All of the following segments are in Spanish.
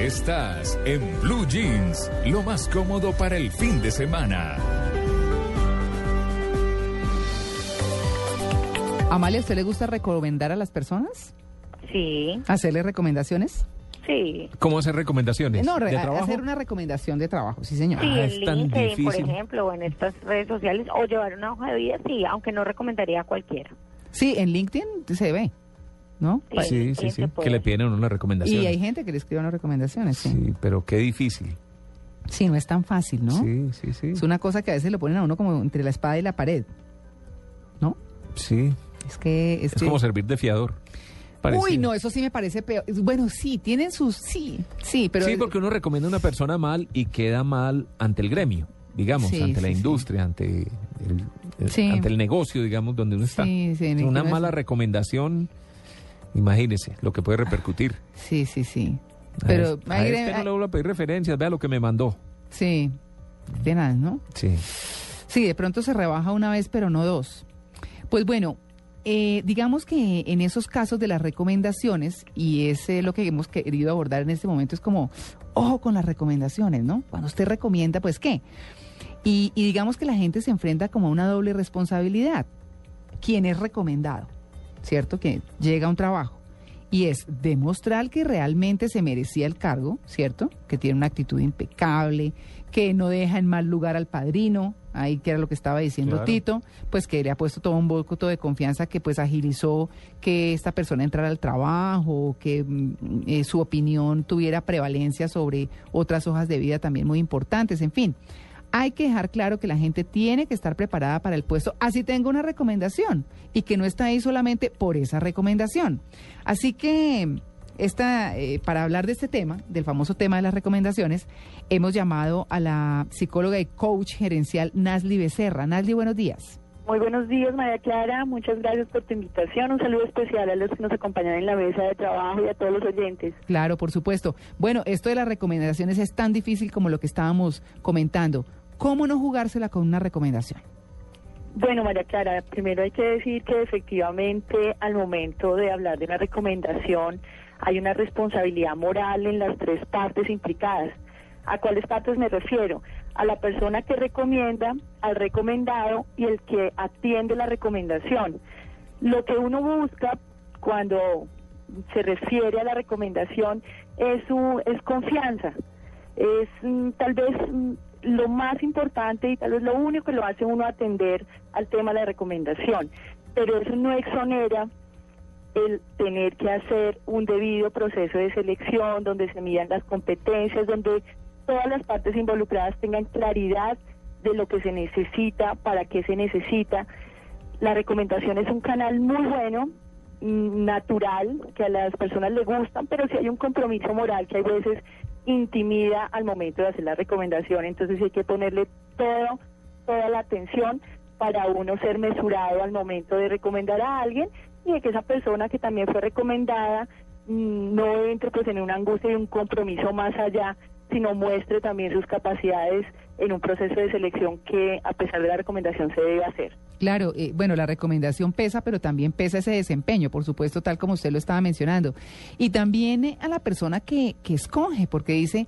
Estás en Blue Jeans, lo más cómodo para el fin de semana. Amalia, ¿a usted le gusta recomendar a las personas? Sí, ¿Hacerle recomendaciones? sí. ¿Cómo hacer recomendaciones? No, re- ¿De a- trabajo? hacer una recomendación de trabajo, sí señor. Sí, Ah, en es tan LinkedIn, por ejemplo, o en estas redes sociales, o llevar una hoja de vida, sí, aunque no recomendaría a cualquiera. Sí, en LinkedIn se ve, ¿no? Sí, Sí, sí. Que le piden a uno una recomendación. Y hay gente que le escribe unas recomendaciones, sí. Sí, pero qué difícil. Sí, no es tan fácil, ¿no? Sí, sí, sí. Es una cosa que a veces lo ponen a uno como entre la espada y la pared, ¿no? Sí. Es que... Es, Es que- como servir de fiador. Uy, no, eso sí me parece peor. Bueno, sí, tienen sus... Sí, sí, pero... sí, porque uno recomienda a una persona mal y queda mal ante el gremio, digamos, Sí, ante la sí, industria, ante el, el- Sí. ante el negocio, digamos, donde uno está. Una mala es- recomendación, imagínese lo que puede repercutir. Sí, sí, sí. A Pero... a hay este no le vuelvo a pedir referencias, vea lo que me mandó. Sí, tenaz, ¿no? Sí. Sí, de pronto se rebaja una vez, pero no dos. Pues bueno, eh, digamos que en esos casos de las recomendaciones, y es eh, lo que hemos querido abordar en este momento, es como, ojo con las recomendaciones, ¿no? Cuando usted recomienda, pues qué. Y, y digamos que la gente se enfrenta como a una doble responsabilidad. ¿Quién es recomendado? ¿Cierto? Que llega a un trabajo. Y es demostrar que realmente se merecía el cargo, ¿cierto? Que tiene una actitud impecable, que no deja en mal lugar al padrino, ahí que era lo que estaba diciendo Claro. Tito, pues que le ha puesto todo un voto de confianza que pues agilizó que esta persona entrara al trabajo, que mm, eh, su opinión tuviera prevalencia sobre otras hojas de vida también muy importantes, en fin. Hay que dejar claro que la gente tiene que estar preparada para el puesto, así tenga una recomendación, y que no está ahí solamente por esa recomendación. Así que esta, eh, para hablar de este tema, del famoso tema de las recomendaciones, hemos llamado a la psicóloga y coach gerencial Nasli Becerra. Nasli, buenos días. Muy buenos días, María Clara. Muchas gracias por tu invitación. Un saludo especial a los que nos acompañan en la mesa de trabajo y a todos los oyentes. Claro, por supuesto. Bueno, esto de las recomendaciones es tan difícil como lo que estábamos comentando. ¿Cómo no jugársela con una recomendación? Bueno, María Clara, primero hay que decir que efectivamente al momento de hablar de una recomendación hay una responsabilidad moral en las tres partes implicadas. ¿A cuáles partes me refiero? A la persona que recomienda, al recomendado y el que atiende la recomendación. Lo que uno busca cuando se refiere a la recomendación es, su, es confianza. Es mm, tal vez mm, lo más importante y tal vez lo único que lo hace uno atender al tema de la recomendación. Pero eso no exonera el tener que hacer un debido proceso de selección donde se midan las competencias, donde todas las partes involucradas tengan claridad de lo que se necesita, para qué se necesita. La recomendación es un canal muy bueno, mm, natural, que a las personas le gustan, pero si hay un compromiso moral que hay veces intimida al momento de hacer la recomendación, entonces hay que ponerle todo, toda la atención para uno ser mesurado al momento de recomendar a alguien y de que esa persona que también fue recomendada mm, no entre pues en una angustia y un compromiso más allá, sino muestre también sus capacidades en un proceso de selección que a pesar de la recomendación se debe hacer. Claro, eh, bueno, la recomendación pesa, pero también pesa ese desempeño, por supuesto, tal como usted lo estaba mencionando. Y también eh, a la persona que, que escoge, porque dice,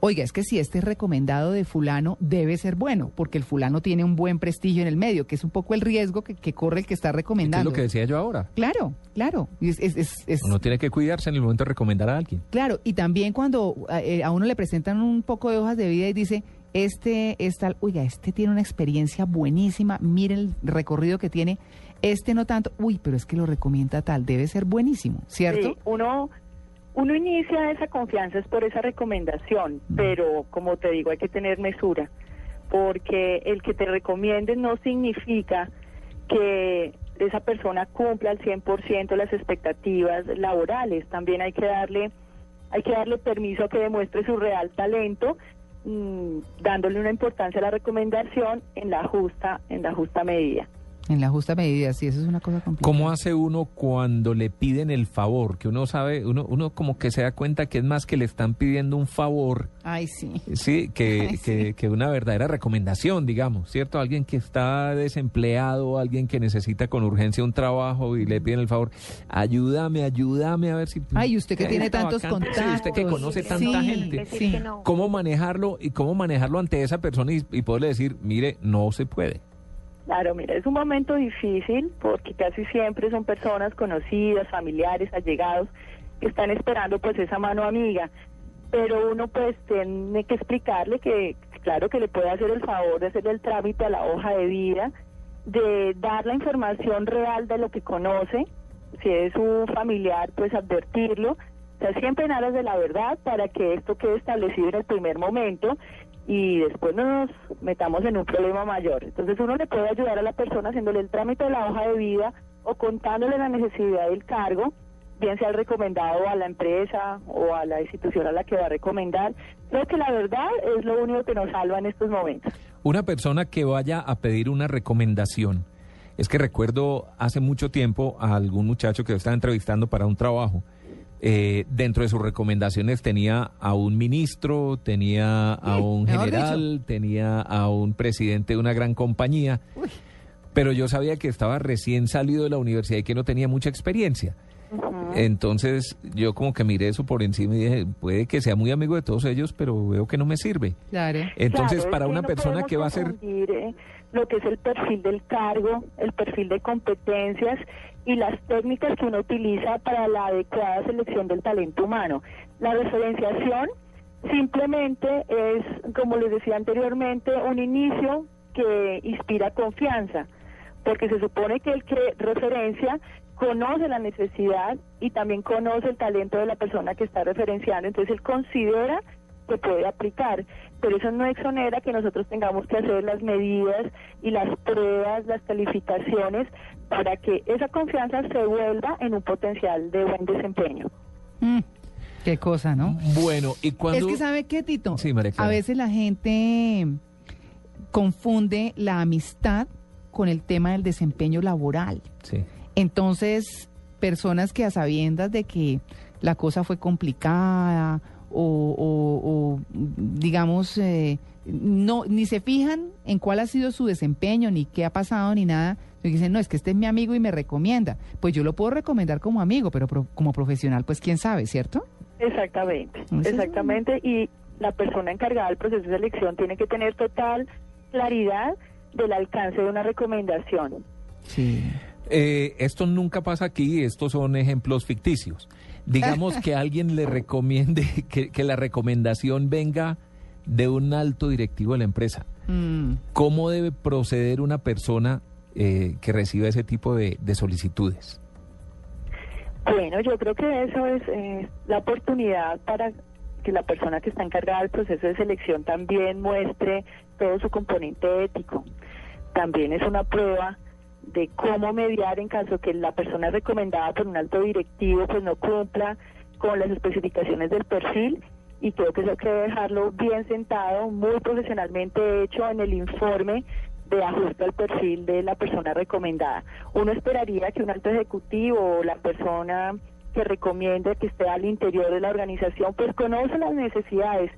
oiga, es que si este es recomendado de fulano, debe ser bueno, porque el fulano tiene un buen prestigio en el medio, que es un poco el riesgo que, que corre el que está Esto es recomendando. lo que decía yo ahora. Claro, claro. y es- es- es- es- Uno tiene que cuidarse en el momento de recomendar a alguien. Claro, y también cuando eh, a uno le presentan un poco de hojas de vida y dice, este es tal, oiga, este tiene una experiencia buenísima, miren el recorrido que tiene, este no tanto, uy, pero es que lo recomienda tal, debe ser buenísimo, ¿cierto? Sí, uno, uno inicia esa confianza es por esa recomendación, Mm. pero como te digo, hay que tener mesura, porque el que te recomiende no significa que esa persona cumpla al 100% las expectativas laborales. También hay que darle hay que darle permiso a que demuestre su real talento, mm, dándole una importancia a la recomendación en la justa en la justa medida. En la justa medida, sí, eso es una cosa complicada. ¿Cómo hace uno cuando le piden el favor? Que uno sabe, uno, uno como que se da cuenta que es más que le están pidiendo un favor, Ay, sí. sí, que, Ay, sí. que, que una verdadera recomendación, digamos, ¿cierto? Alguien que está desempleado, alguien que necesita con urgencia un trabajo y le piden el favor, ayúdame, ayúdame a ver si... Ay, usted que tiene tantos vacante". Sí, usted que contactos. conoce Sí, tanta gente. Sí. ¿Cómo manejarlo y cómo manejarlo ante esa persona y, y poderle decir, mire, no se puede? Claro, mira, es un momento difícil porque casi siempre son personas conocidas, familiares, allegados, que están esperando pues esa mano amiga. Pero uno pues tiene que explicarle que claro que le puede hacer el favor de hacerle el trámite a la hoja de vida, de dar la información real de lo que conoce, si es un familiar pues advertirlo, o sea, siempre en aras de la verdad para que esto quede establecido en el primer momento y después no nos metamos en un problema mayor. Entonces uno le puede ayudar a la persona haciéndole el trámite de la hoja de vida o contándole la necesidad del cargo, bien sea el recomendado a la empresa o a la institución a la que va a recomendar. Creo que la verdad es lo único que nos salva en estos momentos. Una persona que vaya a pedir una recomendación. Es que recuerdo hace mucho tiempo a algún muchacho que estaba entrevistando para un trabajo. Eh, dentro de sus recomendaciones tenía a un ministro, tenía a un general, tenía a un presidente de una gran compañía. Uy. Pero yo sabía que estaba recién salido de la universidad y que no tenía mucha experiencia. Entonces yo como que miré eso por encima y dije, puede que sea muy amigo de todos ellos, pero veo que no me sirve. Claro. Entonces, Claro, para una no persona que va a ser... eh, lo que es el perfil del cargo, el perfil de competencias y las técnicas que uno utiliza para la adecuada selección del talento humano. La referenciación simplemente es, como les decía anteriormente, un inicio que inspira confianza, porque se supone que el que referencia conoce la necesidad y también conoce el talento de la persona que está referenciando, entonces él considera que puede aplicar, pero eso no exonera que nosotros tengamos que hacer las medidas y las pruebas, las calificaciones para que esa confianza se vuelva en un potencial de buen desempeño. Mm, qué cosa, ¿no? Bueno, y cuando... Es que sabe qué, Tito. Sí, María Clara. A veces la gente confunde la amistad con el tema del desempeño laboral. Sí. Entonces, personas que a sabiendas de que la cosa fue complicada o, o- o, digamos, eh, no ni se fijan en cuál ha sido su desempeño, ni qué ha pasado, ni nada. Y dicen, no, es que este es mi amigo y me recomienda. Pues yo lo puedo recomendar como amigo, pero pro- como profesional, pues quién sabe, ¿cierto? Exactamente, exactamente. Y la persona encargada del proceso de selección tiene que tener total claridad del alcance de una recomendación. Sí. Eh, esto nunca pasa aquí, estos son ejemplos ficticios. Digamos que alguien le recomiende que, que la recomendación venga de un alto directivo de la empresa. Mm. ¿Cómo debe proceder una persona eh, que reciba ese tipo de, de solicitudes? Bueno, yo creo que eso es eh, la oportunidad para que la persona que está encargada del proceso de selección también muestre todo su componente ético. También es una prueba de cómo mediar en caso que la persona recomendada por un alto directivo pues no cumpla con las especificaciones del perfil y creo que eso hay que dejarlo bien sentado, muy profesionalmente hecho en el informe de ajuste al perfil de la persona recomendada. Uno esperaría que un alto ejecutivo o la persona que recomiende que esté al interior de la organización pues conoce las necesidades,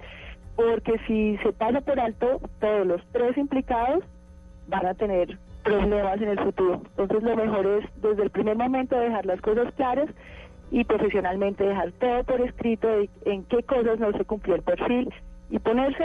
porque si se pasa por alto todos los tres implicados van a tener problemas en el futuro. Entonces lo mejor es desde el primer momento dejar las cosas claras y profesionalmente dejar todo por escrito de en qué cosas no se cumplió el perfil y ponerse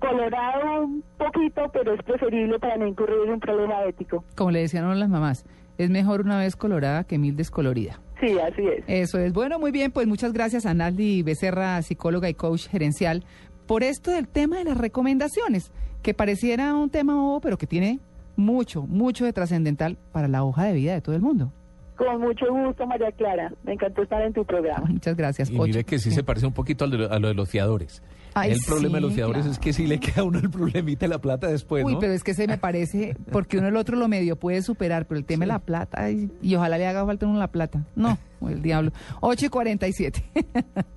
colorado un poquito, pero es preferible para no incurrir en un problema ético. Como le decían a las mamás, es mejor una vez colorada que mil descolorida. Sí, así es. Eso es. Bueno, muy bien, pues muchas gracias a Naldi Becerra, psicóloga y coach gerencial, por esto del tema de las recomendaciones, que pareciera un tema bobo, pero que tiene mucho, mucho de trascendental para la hoja de vida de todo el mundo. Con mucho gusto, María Clara. Me encantó estar en tu programa. Muchas gracias. Y mire que sí se parece un poquito a lo, a lo de los fiadores. Ay, el problema de los sí, fiadores es que sí le queda a uno el problemita de la plata después, Uy, pero es que se me parece, porque uno el otro lo medio puede superar, pero el tema de la plata, y, y ojalá le haga falta uno la plata. No, el diablo. 8 y 47.